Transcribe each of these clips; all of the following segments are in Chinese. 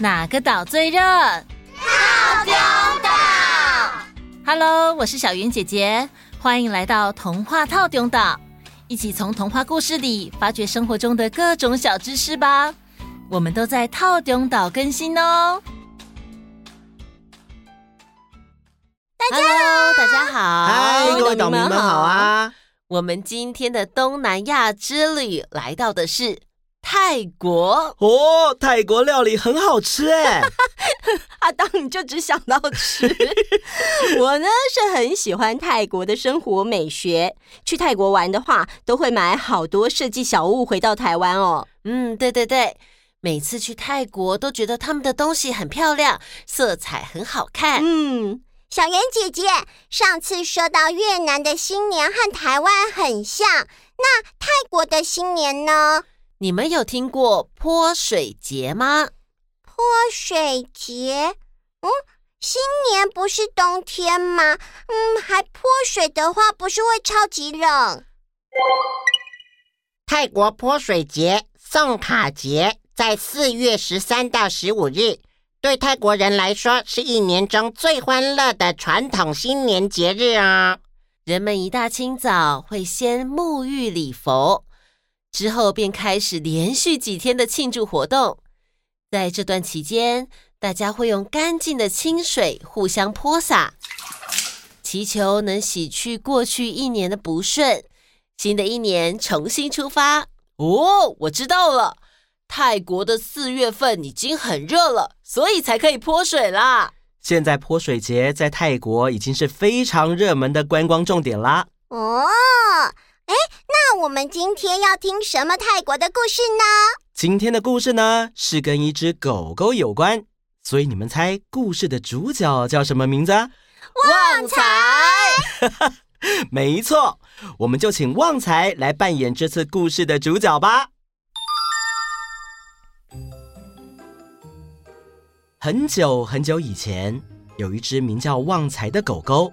哪个岛最热？套丁岛。Hello，我是小云姐姐，欢迎来到童话套丁岛，一起从童话故事里发掘生活中的各种小知识吧。我们都在套丁岛更新哦。大家好，大家好，嗨，各位岛民们好啊！我们今天的东南亚之旅来到的是泰国哦，泰国料理很好吃哎。阿 当，你就只想到吃。我呢是很喜欢泰国的生活美学，去泰国玩的话，都会买好多设计小物回到台湾哦。嗯，对对对，每次去泰国都觉得他们的东西很漂亮，色彩很好看。嗯。小圆姐姐，上次说到越南的新年和台湾很像，那泰国的新年呢？你们有听过泼水节吗？泼水节？嗯，新年不是冬天吗？嗯，还泼水的话，不是会超级冷？泰国泼水节、送卡节在四月十三到十五日。对泰国人来说，是一年中最欢乐的传统新年节日啊！人们一大清早会先沐浴礼佛，之后便开始连续几天的庆祝活动。在这段期间，大家会用干净的清水互相泼洒，祈求能洗去过去一年的不顺，新的一年重新出发。哦，我知道了。泰国的四月份已经很热了，所以才可以泼水啦。现在泼水节在泰国已经是非常热门的观光重点啦。哦，哎，那我们今天要听什么泰国的故事呢？今天的故事呢，是跟一只狗狗有关，所以你们猜故事的主角叫什么名字？旺财。没错，我们就请旺财来扮演这次故事的主角吧。很久很久以前，有一只名叫旺财的狗狗，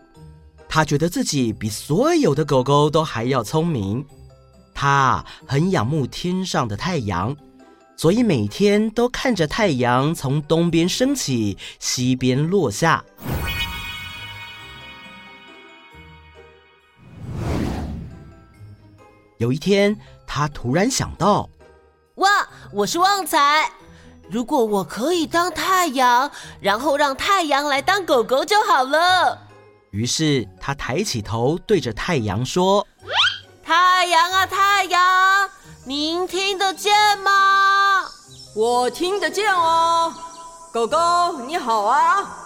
他觉得自己比所有的狗狗都还要聪明。他很仰慕天上的太阳，所以每天都看着太阳从东边升起，西边落下。有一天，他突然想到：“哇，我是旺财。”如果我可以当太阳，然后让太阳来当狗狗就好了。于是他抬起头，对着太阳说：“太阳啊，太阳，您听得见吗？我听得见哦。狗狗你好啊，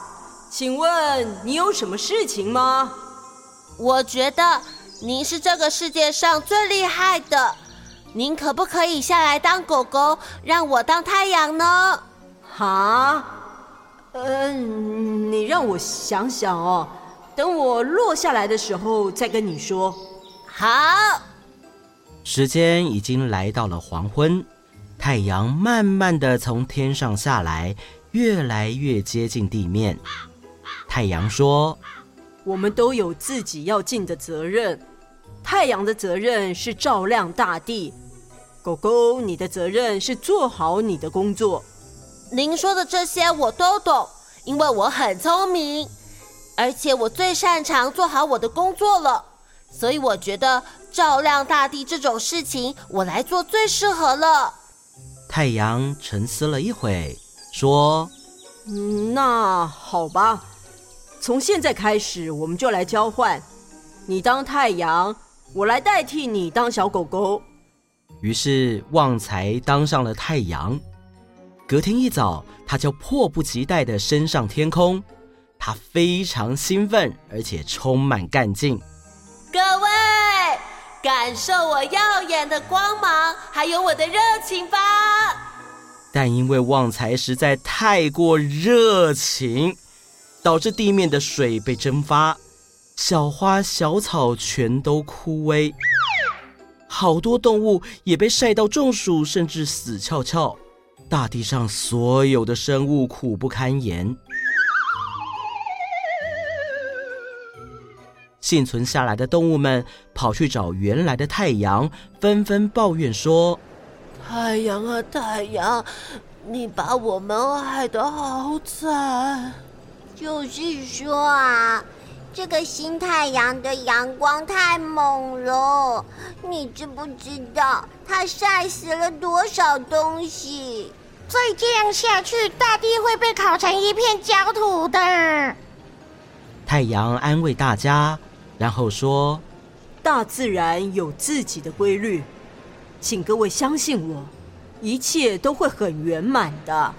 请问你有什么事情吗？我觉得您是这个世界上最厉害的。”您可不可以下来当狗狗，让我当太阳呢？哈，嗯，你让我想想哦，等我落下来的时候再跟你说。好。时间已经来到了黄昏，太阳慢慢的从天上下来，越来越接近地面。太阳说：“我们都有自己要尽的责任。太阳的责任是照亮大地。”狗狗，你的责任是做好你的工作。您说的这些我都懂，因为我很聪明，而且我最擅长做好我的工作了。所以我觉得照亮大地这种事情，我来做最适合了。太阳沉思了一会，说：“嗯，那好吧，从现在开始我们就来交换，你当太阳，我来代替你当小狗狗。”于是旺财当上了太阳。隔天一早，他就迫不及待地升上天空。他非常兴奋，而且充满干劲。各位，感受我耀眼的光芒，还有我的热情吧！但因为旺财实在太过热情，导致地面的水被蒸发，小花小草全都枯萎。好多动物也被晒到中暑，甚至死翘翘。大地上所有的生物苦不堪言。幸存下来的动物们跑去找原来的太阳，纷纷抱怨说：“太阳啊，太阳，你把我们害得好惨。就是说啊，这个新太阳的阳光太猛了，你知不知道它晒死了多少东西？再这样下去，大地会被烤成一片焦土的。太阳安慰大家，然后说：“大自然有自己的规律，请各位相信我，一切都会很圆满的。”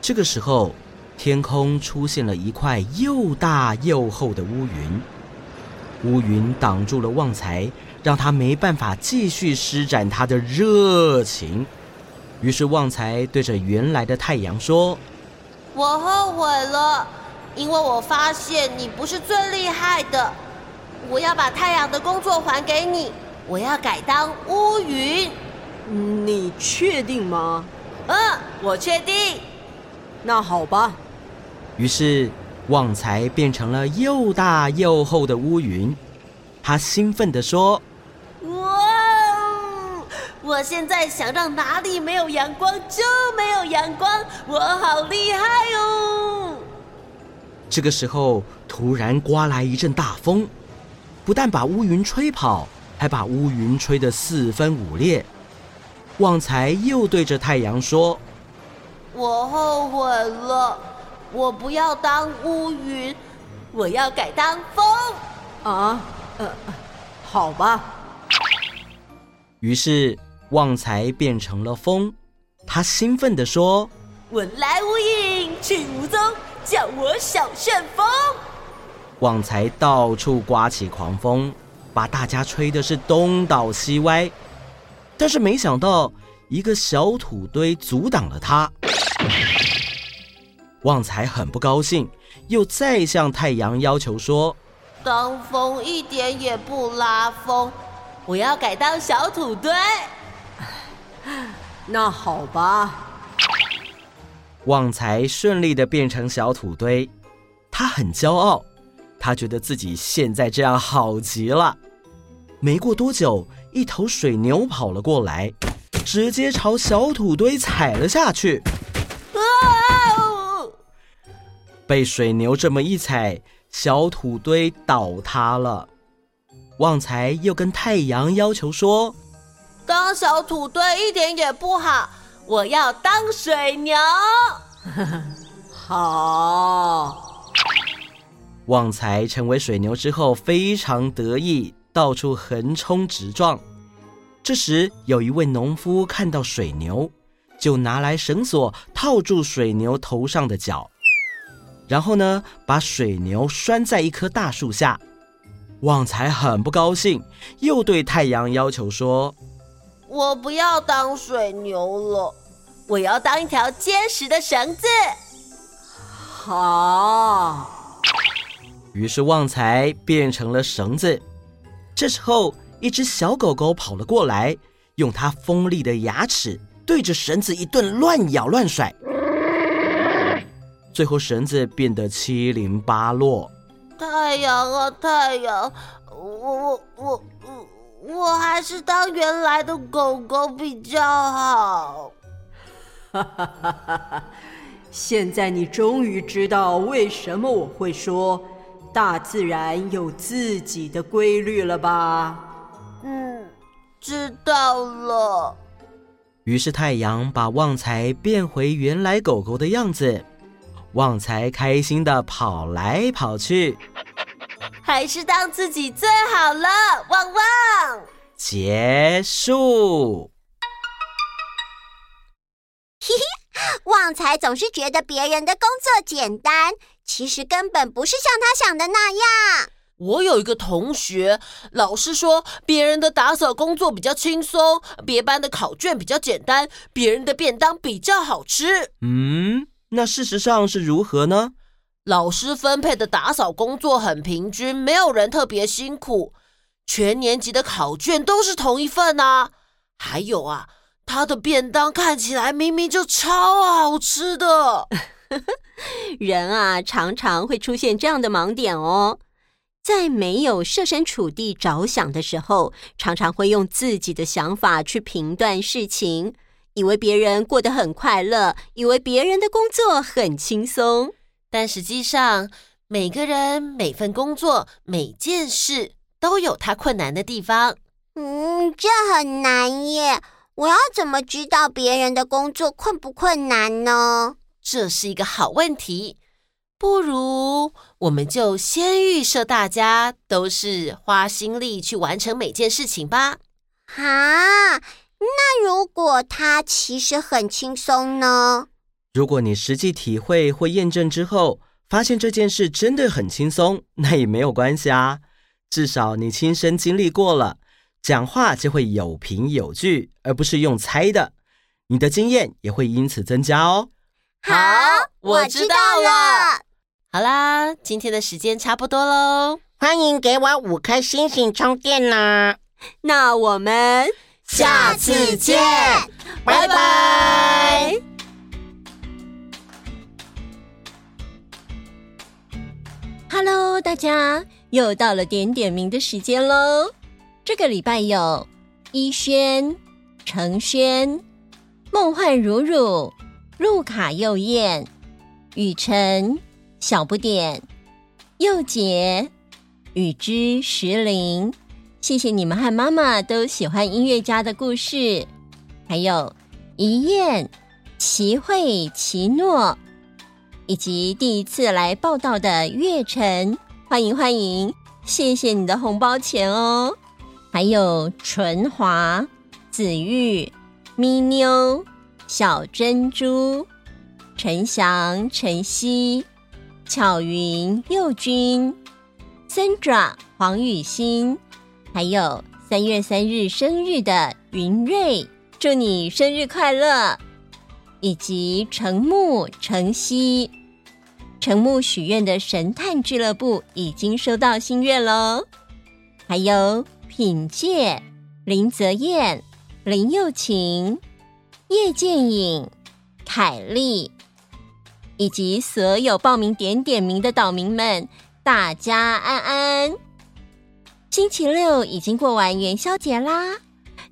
这个时候，天空出现了一块又大又厚的乌云，乌云挡住了旺财，让他没办法继续施展他的热情。于是旺财对着原来的太阳说：“我后悔了，因为我发现你不是最厉害的。我要把太阳的工作还给你，我要改当乌云。你确定吗？嗯，我确定。那好吧。”于是旺财变成了又大又厚的乌云，他兴奋地说。哇我现在想让哪里没有阳光就没有阳光，我好厉害哦！这个时候，突然刮来一阵大风，不但把乌云吹跑，还把乌云吹得四分五裂。旺财又对着太阳说：“我后悔了，我不要当乌云，我要改当风。”啊，呃，好吧。于是。旺财变成了风，他兴奋地说：“我来无影，去无踪，叫我小旋风。”旺财到处刮起狂风，把大家吹的是东倒西歪。但是没想到，一个小土堆阻挡了他。旺财很不高兴，又再向太阳要求说：“当风一点也不拉风，我要改当小土堆。” 那好吧，旺财顺利的变成小土堆，他很骄傲，他觉得自己现在这样好极了。没过多久，一头水牛跑了过来，直接朝小土堆踩了下去。啊！被水牛这么一踩，小土堆倒塌了。旺财又跟太阳要求说。当小土堆一点也不好，我要当水牛。好，旺财成为水牛之后非常得意，到处横冲直撞。这时，有一位农夫看到水牛，就拿来绳索套住水牛头上的角，然后呢，把水牛拴在一棵大树下。旺财很不高兴，又对太阳要求说。我不要当水牛了，我要当一条坚实的绳子。好，于是旺财变成了绳子。这时候，一只小狗狗跑了过来，用它锋利的牙齿对着绳子一顿乱咬乱甩，最后绳子变得七零八落。太阳啊，太阳，我我我我。我还是当原来的狗狗比较好。哈哈哈哈哈！现在你终于知道为什么我会说大自然有自己的规律了吧？嗯，知道了。于是太阳把旺财变回原来狗狗的样子，旺财开心的跑来跑去。还是当自己最好了，旺旺。结束。嘿嘿，旺财总是觉得别人的工作简单，其实根本不是像他想的那样。我有一个同学，老师说别人的打扫工作比较轻松，别班的考卷比较简单，别人的便当比较好吃。嗯，那事实上是如何呢？老师分配的打扫工作很平均，没有人特别辛苦。全年级的考卷都是同一份啊。还有啊，他的便当看起来明明就超好吃的。人啊，常常会出现这样的盲点哦。在没有设身处地着想的时候，常常会用自己的想法去评断事情，以为别人过得很快乐，以为别人的工作很轻松，但实际上，每个人、每份工作、每件事都有他困难的地方。嗯，这很难耶。我要怎么知道别人的工作困不困难呢？这是一个好问题。不如我们就先预设大家都是花心力去完成每件事情吧。啊，那如果它其实很轻松呢？如果你实际体会或验证之后，发现这件事真的很轻松，那也没有关系啊。至少你亲身经历过了。讲话就会有凭有据，而不是用猜的。你的经验也会因此增加哦。好，我知道了。好啦，今天的时间差不多喽。欢迎给我五颗星星充电呢。那我们下次见，拜拜。拜拜。Hello，大家又到了点点名的时间喽。这个礼拜有一轩、程轩、梦幻如如、路卡幼燕、雨辰、小不点、佑杰、雨之石林，谢谢你们和妈妈都喜欢音乐家的故事，还有一燕、齐慧、齐诺，以及第一次来报道的月晨，欢迎欢迎，谢谢你的红包钱哦。还有纯华、子玉、咪妞、小珍珠、陈翔、陈曦、巧云、佑君、森爪、黄雨欣，还有三月三日生日的云瑞，祝你生日快乐！以及程木、程曦、程木许愿的神探俱乐部已经收到心愿喽，还有。品介、林泽燕、林又晴、叶剑影、凯丽，以及所有报名点点名的岛民们，大家安安。星期六已经过完元宵节啦，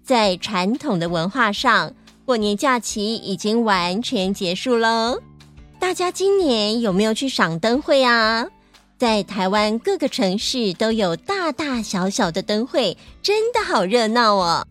在传统的文化上，过年假期已经完全结束喽。大家今年有没有去赏灯会啊？在台湾各个城市都有大大小小的灯会，真的好热闹哦。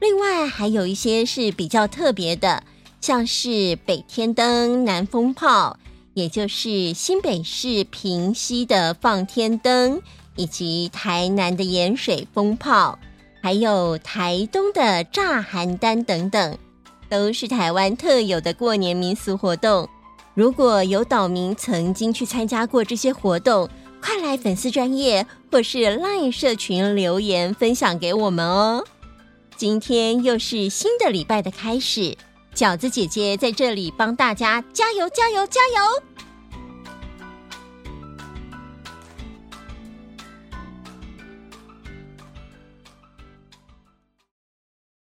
另外还有一些是比较特别的，像是北天灯、南风炮，也就是新北市平溪的放天灯，以及台南的盐水风炮，还有台东的炸寒单等等，都是台湾特有的过年民俗活动。如果有岛民曾经去参加过这些活动，快来粉丝专业或是 LINE 社群留言分享给我们哦！今天又是新的礼拜的开始，饺子姐姐在这里帮大家加油加油加油！